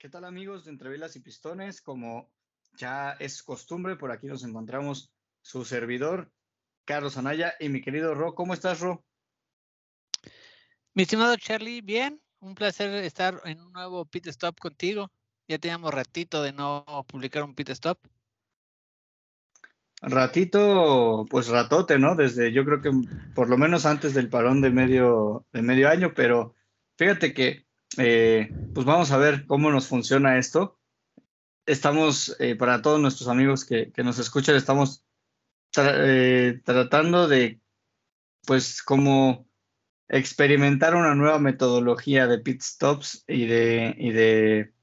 ¿Qué tal amigos de Entre Velas y Pistones? Como ya es costumbre, por aquí nos encontramos su servidor, Carlos Anaya, y mi querido Ro. ¿Cómo estás, Ro? Mi estimado Charlie, bien. Un placer estar en un nuevo pit stop contigo. Ya teníamos ratito de no publicar un pit stop. Ratito, pues ratote, ¿no? Desde yo creo que por lo menos antes del parón de medio, de medio año, pero fíjate que eh, pues vamos a ver cómo nos funciona esto. Estamos, eh, para todos nuestros amigos que, nos escuchan, estamos eh, tratando de, pues, como experimentar una nueva metodología de pit stops y de, y de,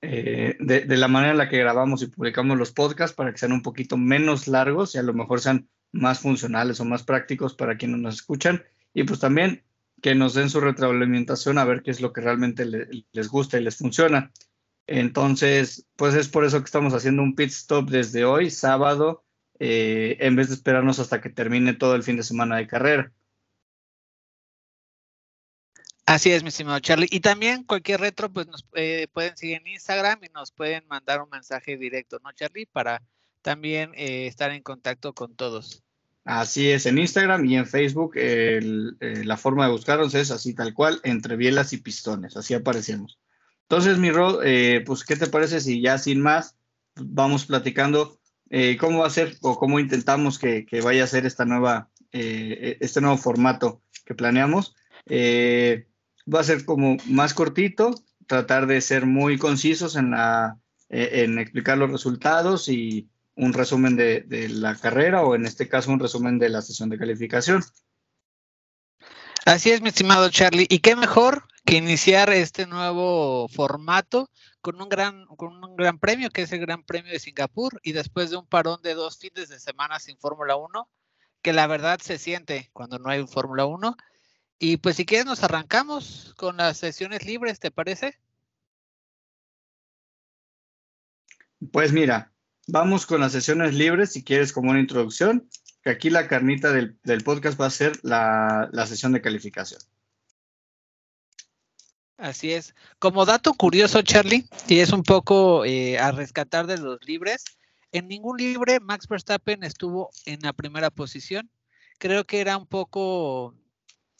de, la manera en la que grabamos y publicamos los podcasts para que sean un poquito menos largos y a lo mejor sean más funcionales o más prácticos para quienes nos escuchan. Y pues también que nos den su retroalimentación a ver qué es lo que realmente les gusta y les funciona. Entonces, pues es por eso que estamos haciendo un pit stop desde hoy, sábado, eh, en vez de esperarnos hasta que termine todo el fin de semana de carrera. Así es, mi estimado Charlie. Y también cualquier retro, pues nos eh, pueden seguir en Instagram y nos pueden mandar un mensaje directo, ¿no, Charlie? Para también eh, estar en contacto con todos. Así es, en Instagram y en Facebook eh, la forma de buscarnos es así tal cual, entre bielas y pistones, así aparecemos. Entonces, mi Rod, eh, pues, ¿qué te parece si ya sin más vamos platicando eh, cómo va a ser o cómo intentamos que, vaya a ser esta nueva, este nuevo formato que planeamos? va a ser como más cortito, tratar de ser muy concisos en, la, en explicar los resultados y un resumen de, la carrera o en este caso un resumen de la sesión de calificación. Así es, mi estimado Charlie. Y qué mejor que iniciar este nuevo formato con un gran, con un gran premio, que es el Gran Premio de Singapur, y después de un parón de dos fines de semana sin Fórmula 1, que la verdad se siente cuando no hay Fórmula 1. Y pues si quieres nos arrancamos con las sesiones libres, ¿te parece? Pues mira, Vamos con las sesiones libres, si quieres, como una introducción, que aquí la carnita del, podcast va a ser la, sesión de calificación. Así es. Como dato curioso, Charlie, y es un poco eh, a rescatar de los libres, en ningún libre Max Verstappen estuvo en la primera posición. Creo que era un poco,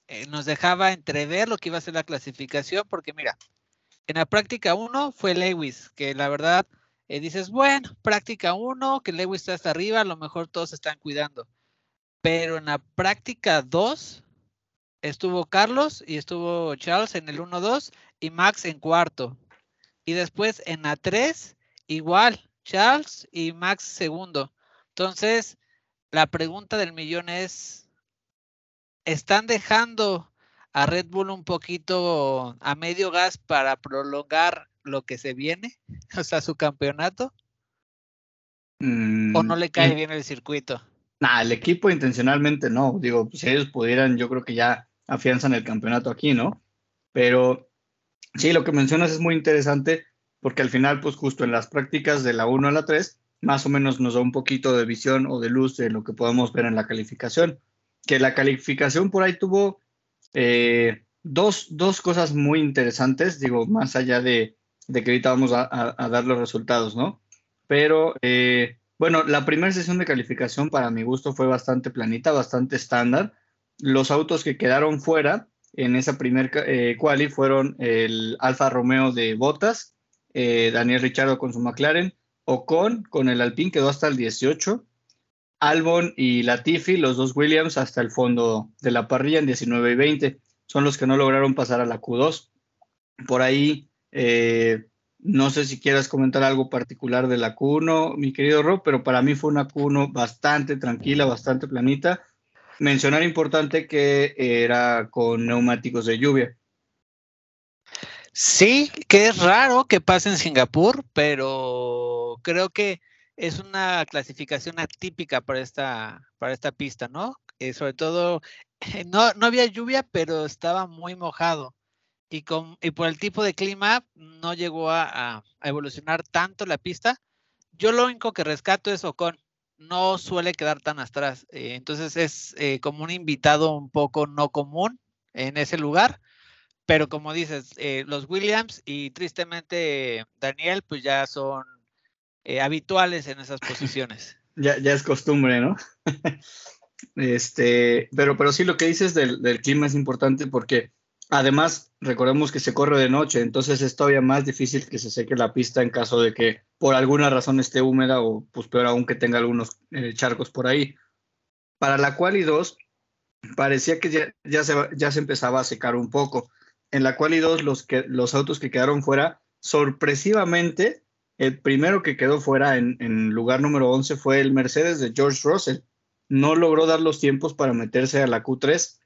eh, nos dejaba entrever lo que iba a ser la clasificación, porque mira, en la práctica 1 fue Lewis, que la verdad eh, dices, bueno, práctica uno, que Lewis está hasta arriba, a lo mejor todos están cuidando. Pero en la práctica 2 estuvo Carlos y estuvo Charles en el 1-2 y Max en cuarto. Y después en la 3, igual, Charles y Max segundo. Entonces, la pregunta del millón es, ¿están dejando a Red Bull un poquito a medio gas para prolongar lo que se viene, o sea, su campeonato? ¿O no le cae mm, bien el circuito? Nah, el equipo intencionalmente no. Digo, si ellos pudieran, yo creo que ya afianzan el campeonato aquí, ¿no? Pero sí, lo que mencionas es muy interesante porque al final, pues justo en las prácticas de la 1 a la 3, más o menos nos da un poquito de visión o de luz de lo que podemos ver en la calificación. Que la calificación por ahí tuvo eh, dos, dos cosas muy interesantes, digo, más allá de, de que ahorita vamos a, dar los resultados, ¿no? Pero eh, bueno, la primera sesión de calificación para mi gusto fue bastante planita, bastante estándar. Los autos que quedaron fuera en esa primer eh, quali fueron el Alfa Romeo de Botas, eh, Daniel Richardo con su McLaren, Ocon con el Alpine quedó hasta el 18, Albon y Latifi, los dos Williams, hasta el fondo de la parrilla en 19 y 20. Son los que no lograron pasar a la Q2. Por ahí Eh, no sé si quieras comentar algo particular de la Q1, mi querido Rob, pero para mí fue una Q1 bastante tranquila, bastante planita. Mencionar importante que era con neumáticos de lluvia. Sí, que es raro que pase en Singapur, pero creo que es una clasificación atípica para esta, para esta pista, ¿no? Eh, sobre todo, no, no había lluvia, pero estaba muy mojado. Y, con, y por el tipo de clima no llegó a, evolucionar tanto la pista. Yo lo único que rescato es Ocon, no suele quedar tan atrás. Eh, entonces es eh, como un invitado un poco no común en ese lugar pero como dices, eh, los Williams y tristemente Daniel, pues ya son eh, habituales en esas posiciones. Ya, ya es costumbre, ¿no? este, pero, pero sí, lo que dices del, del, clima es importante porque además recordemos que se corre de noche, entonces es todavía más difícil que se seque la pista en caso de que por alguna razón esté húmeda o pues peor aún que tenga algunos eh, charcos por ahí. Para la cual y dos, parecía que ya, ya, se, ya se empezaba a secar un poco en la y dos los, que, los autos que quedaron fuera, sorpresivamente, el primero que quedó fuera en, en, lugar número 11 fue el Mercedes de George Russell. No logró dar los tiempos para meterse a la Q3.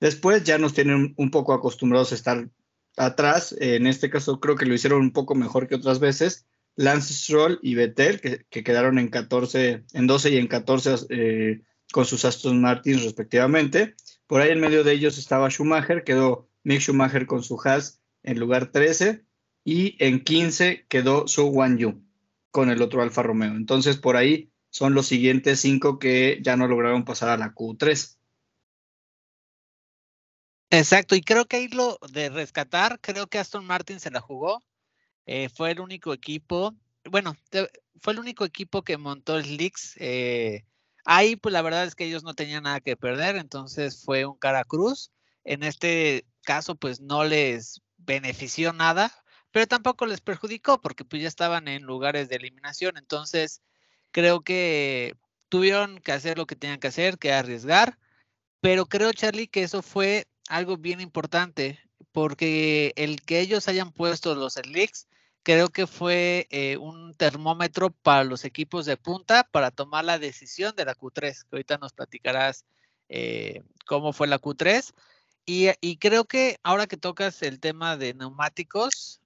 Después ya nos tienen un poco acostumbrados a estar atrás. En este caso creo que lo hicieron un poco mejor que otras veces. Lance Stroll y Vettel, que, que quedaron en 14, en 12 y en 14 eh, con sus Aston Martin respectivamente. Por ahí en medio de ellos estaba Schumacher, quedó Mick Schumacher con su Haas en lugar 13 y en 15 quedó Su Wan Yu con el otro Alfa Romeo. Entonces por ahí son los siguientes cinco que ya no lograron pasar a la Q3. Exacto, y creo que ahí lo de rescatar, creo que Aston Martin se la jugó. Eh, fue el único equipo, bueno, fue el único equipo que montó el Leaks. Eh, ahí, pues la verdad es que ellos no tenían nada que perder, entonces fue un cara cruz. En este caso, pues no les benefició nada, pero tampoco les perjudicó porque pues ya estaban en lugares de eliminación. Entonces, creo que tuvieron que hacer lo que tenían que hacer, que arriesgar, pero creo, Charlie, que eso fue algo bien importante porque el que ellos hayan puesto los slicks, creo que fue eh, un termómetro para los equipos de punta para tomar la decisión de la Q3, que ahorita nos platicarás eh, cómo fue la Q3 y, creo que ahora que tocas el tema de neumáticos,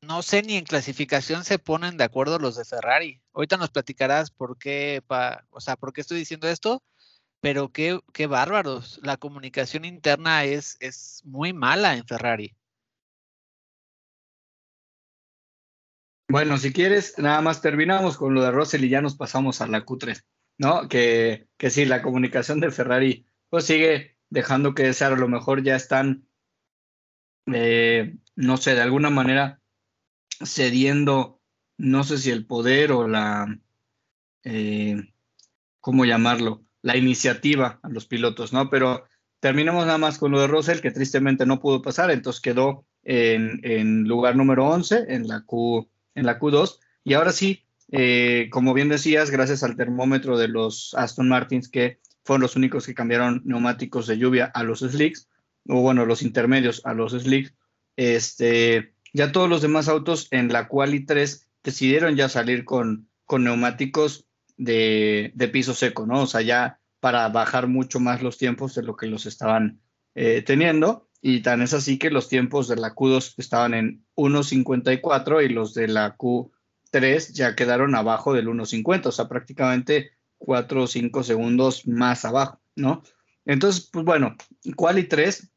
no sé ni en clasificación se ponen de acuerdo los de Ferrari. Ahorita nos platicarás por qué, o sea, por qué estoy diciendo esto, pero qué, qué bárbaros. La comunicación interna es, es muy mala en Ferrari. Bueno, si quieres, nada más terminamos con lo de Russell y ya nos pasamos a la Q3, ¿no? Que, que sí, la comunicación de Ferrari pues sigue dejando que desear, a lo mejor ya están, eh, no sé, de alguna manera cediendo, no sé si el poder o la, eh, ¿cómo llamarlo? La iniciativa a los pilotos, ¿no? Pero terminemos nada más con lo de Russell, que tristemente no pudo pasar, entonces quedó en, en lugar número 11 en la, Q, en la Q2. Y ahora sí, eh, como bien decías, gracias al termómetro de los Aston Martins que fueron los únicos que cambiaron neumáticos de lluvia a los slicks, o bueno, los intermedios a los slicks. Este, ya todos los demás autos en la Quali 3 decidieron ya salir con, con neumáticos de, de, piso seco, ¿no? O sea, ya para bajar mucho más los tiempos de lo que los estaban eh, teniendo. Y tan es así que los tiempos de la Q2 estaban en 1.54 y los de la Q3 ya quedaron abajo del 1.50. O sea, prácticamente cuatro o cinco segundos más abajo, ¿no? Entonces, pues bueno, quali 3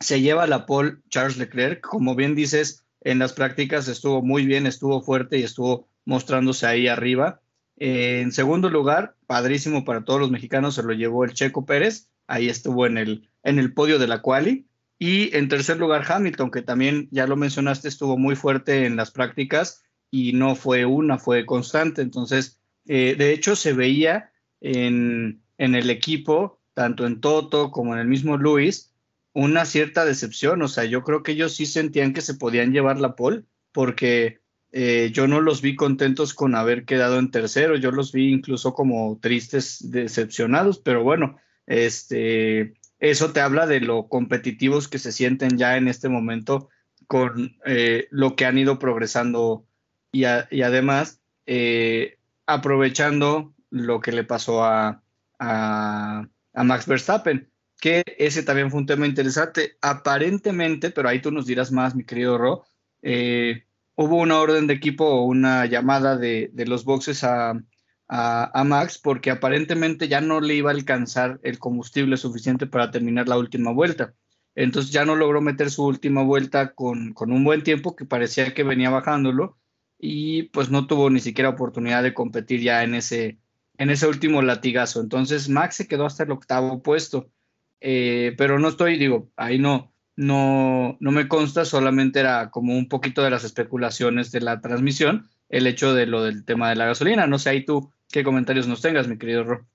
se lleva la pole Charles Leclerc, como bien dices, en las prácticas estuvo muy bien, estuvo fuerte y estuvo mostrándose ahí arriba. Eh, en segundo lugar, padrísimo para todos los mexicanos, se lo llevó el Checo Pérez, ahí estuvo en el, en el podio de la quali. Y en tercer lugar, Hamilton, que también ya lo mencionaste, estuvo muy fuerte en las prácticas y no fue una, fue constante. Entonces, eh, de hecho, se veía en, el equipo, tanto en Toto como en el mismo Luis, una cierta decepción. O sea, yo creo que ellos sí sentían que se podían llevar la pole, porque eh, yo no los vi contentos con haber quedado en tercero, yo los vi incluso como tristes, decepcionados, pero bueno, este, eso te habla de lo competitivos que se sienten ya en este momento con eh, lo que han ido progresando y, además eh, aprovechando lo que le pasó a, a, Max Verstappen, que ese también fue un tema interesante. Aparentemente, pero ahí tú nos dirás más, mi querido Ro, hubo una orden de equipo o una llamada de, los boxes a, Max porque aparentemente ya no le iba a alcanzar el combustible suficiente para terminar la última vuelta. Entonces ya no logró meter su última vuelta con, un buen tiempo que parecía que venía bajándolo y pues no tuvo ni siquiera oportunidad de competir ya en ese, en ese último latigazo. Entonces Max se quedó hasta el octavo puesto, eh, pero no estoy, digo, ahí no, no, no me consta, solamente era como un poquito de las especulaciones de la transmisión, el hecho de lo del tema de la gasolina. No sé ahí tú qué comentarios nos tengas, mi querido Ro.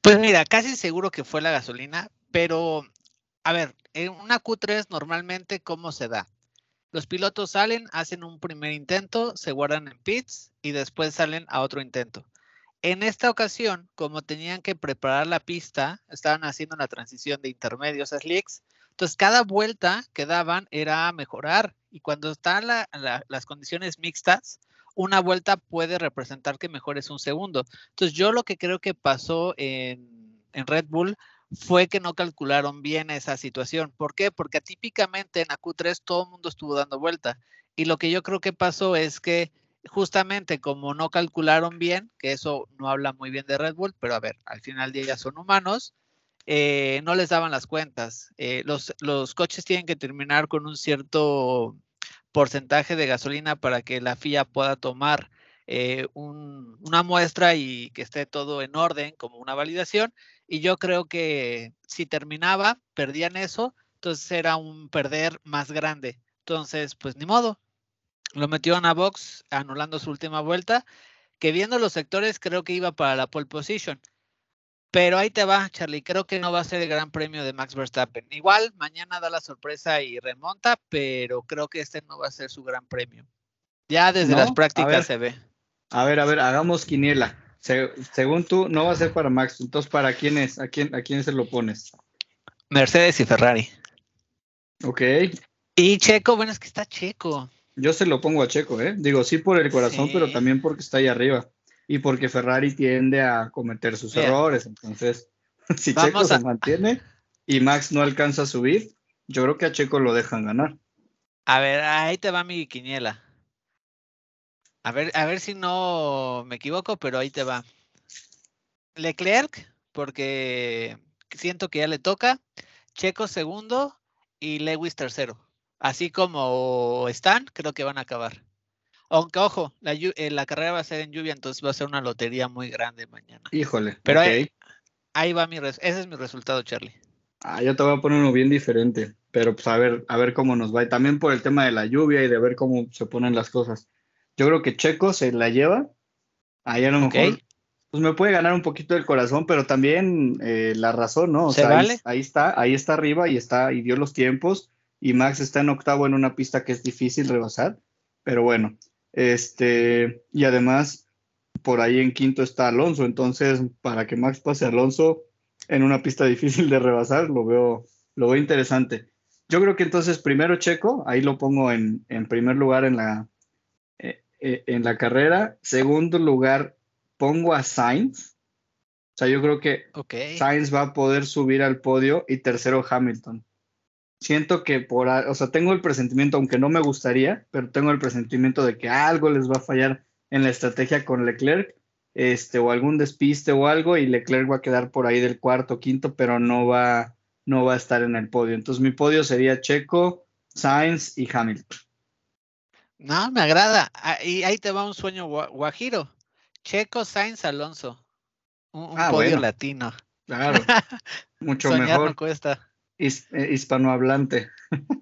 Pues mira, casi seguro que fue la gasolina, pero a ver, en una Q3 normalmente, ¿cómo se da? Los pilotos salen, hacen un primer intento, se guardan en pits y después salen a otro intento. En esta ocasión, como tenían que preparar la pista, estaban haciendo la transición de intermedios a slicks, entonces cada vuelta que daban era mejorar y cuando están las condiciones mixtas, una vuelta puede representar que mejores un segundo. Entonces yo lo que creo que pasó en, en Red Bull fue que no calcularon bien esa situación. ¿Por qué? Porque típicamente en AQ3 todo el mundo estuvo dando vuelta. Y lo que yo creo que pasó es que justamente como no calcularon bien, que eso no habla muy bien de Red Bull, pero a ver, al final del día son humanos, eh, no les daban las cuentas. Eh, los, los coches tienen que terminar con un cierto porcentaje de gasolina para que la FIA pueda tomar eh, una muestra y que esté todo en orden como una validación y yo creo que si terminaba, perdían eso, entonces era un perder más grande. Entonces, pues ni modo. Lo metieron a box anulando su última vuelta, que viendo los sectores creo que iba para la pole position. Pero ahí te va, Charlie. Creo que no va a ser el gran premio de Max Verstappen. Igual mañana da la sorpresa y remonta, pero creo que este no va a ser su gran premio. Ya desde las prácticas se ve. A ver, a ver, hagamos quiniela según tú, no va a ser para Max. Entonces, ¿para quién es? ¿A quién, ¿A quién se lo pones? Mercedes y Ferrari. Ok. Y Checo, bueno, es que está Checo. Yo se lo pongo a Checo, ¿eh? Digo, sí por el corazón, pero también porque está ahí arriba. Y porque Ferrari tiende a cometer sus errores. Entonces, si Checo se mantiene y Max no alcanza a subir, yo creo que a Checo lo dejan ganar. A ver, ahí te va mi quiniela. A ver, a ver si no me equivoco, pero ahí te va. Leclerc, porque siento que ya le toca. Checo segundo y Lewis tercero. Así como están, creo que van a acabar. Aunque, ojo, la, eh, la, carrera va a ser en lluvia, entonces va a ser una lotería muy grande mañana. Híjole. Pero ahí, va mi ese es mi resultado, Charlie. Ah, yo te voy a poner uno bien diferente, pero pues a ver, a ver cómo nos va. Y también por el tema de la lluvia y de ver cómo se ponen las cosas. Yo creo que Checo se la lleva. Ahí a lo mejor pues me puede ganar un poquito el corazón, pero también eh, la razón, ¿no? O sea, ahí, está, ahí está arriba y está, y dio los tiempos. Y Max está en octavo en una pista que es difícil rebasar. Pero bueno, este, y además, por ahí en quinto está Alonso. Entonces, para que Max pase a Alonso en una pista difícil de rebasar, lo veo, lo veo interesante. Yo creo que entonces primero Checo, ahí lo pongo en, en primer lugar en la, eh, en la carrera. Segundo lugar, pongo a Sainz. O sea, yo creo que Sainz va a poder subir al podio y tercero Hamilton. Siento que por, o sea, tengo el presentimiento, aunque no me gustaría, pero tengo el presentimiento de que algo les va a fallar en la estrategia con Leclerc, este, o algún despiste o algo, y Leclerc va a quedar por ahí del cuarto, quinto, pero no va, no va a estar en el podio. Entonces mi podio sería Checo, Sainz y Hamilton. No, me agrada. Y ahí te va un sueño guajiro. Checo Sainz Alonso. Un, ah, podio latino. Claro. Mucho mejor. No cuesta. Eh, hispanohablante.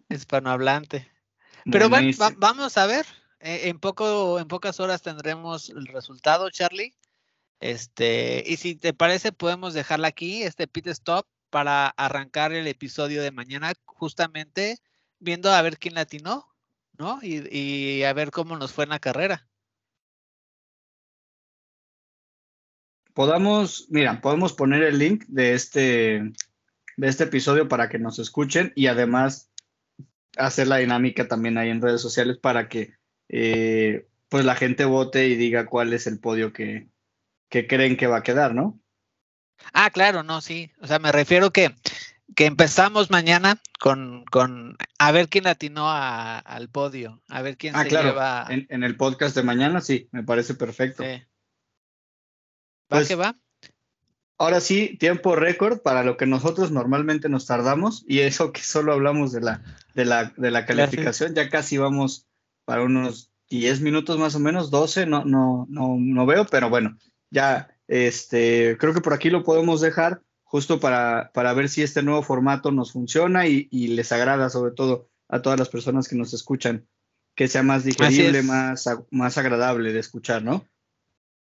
hispanohablante. Pero bueno, vamos a ver. Eh, en poco, en pocas horas tendremos el resultado, Charlie. Este, y si te parece, podemos dejarla aquí, este pit stop, para arrancar el episodio de mañana, justamente viendo a ver quién latinó. ¿no? Y, a ver cómo nos fue en la carrera. Podamos, mira, podemos poner el link de este, de este episodio para que nos escuchen y además hacer la dinámica también ahí en redes sociales para que eh, pues la gente vote y diga cuál es el podio que, que creen que va a quedar, ¿no? Ah, claro, no, sí. O sea, me refiero que, que empezamos mañana con, con a ver quién atinó a, al podio, a ver quién ah, se claro. lleva. En, en, el podcast de mañana, sí, me parece perfecto. Sí. ¿Va Pues, que va? Ahora sí, tiempo récord para lo que nosotros normalmente nos tardamos y eso que solo hablamos de la, de la, de la calificación, ya casi vamos para unos 10 minutos más o menos, 12, no, no, no, no veo, pero bueno, ya este, creo que por aquí lo podemos dejar justo para, para ver si este nuevo formato nos funciona y, y les agrada sobre todo a todas las personas que nos escuchan, que sea más digerible, más, más agradable de escuchar, ¿no?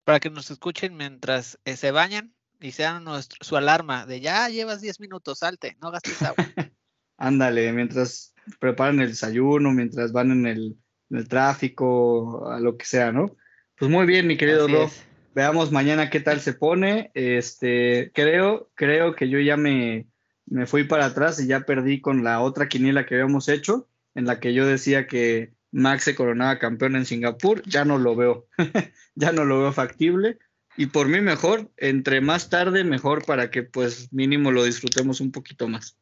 Para que nos escuchen mientras eh, se bañan y sean nuestro, su alarma de ya llevas 10 minutos, salte, no gastes agua. Ándale, mientras preparan el desayuno, mientras van en el, en el tráfico, a lo que sea, ¿no? Pues muy bien, mi querido Así Ro. es. Veamos mañana qué tal se pone. Este, creo, creo que yo ya me, me fui para atrás y ya perdí con la otra quiniela que habíamos hecho, en la que yo decía que Max se coronaba campeón en Singapur. Ya no lo veo, ya no lo veo factible. Y por mí mejor, entre más tarde, mejor para que pues mínimo lo disfrutemos un poquito más.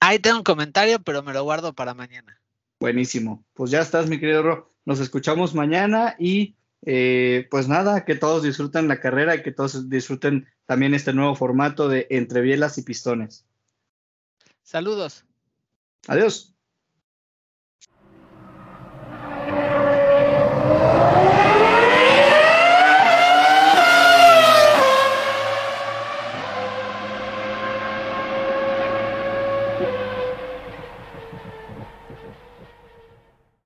Ahí tengo un comentario, pero me lo guardo para mañana. Buenísimo. Pues ya estás, mi querido Ro. Nos escuchamos mañana y eh, pues nada, que todos disfruten la carrera y que todos disfruten también este nuevo formato de entre bielas y pistones. Saludos. Adiós.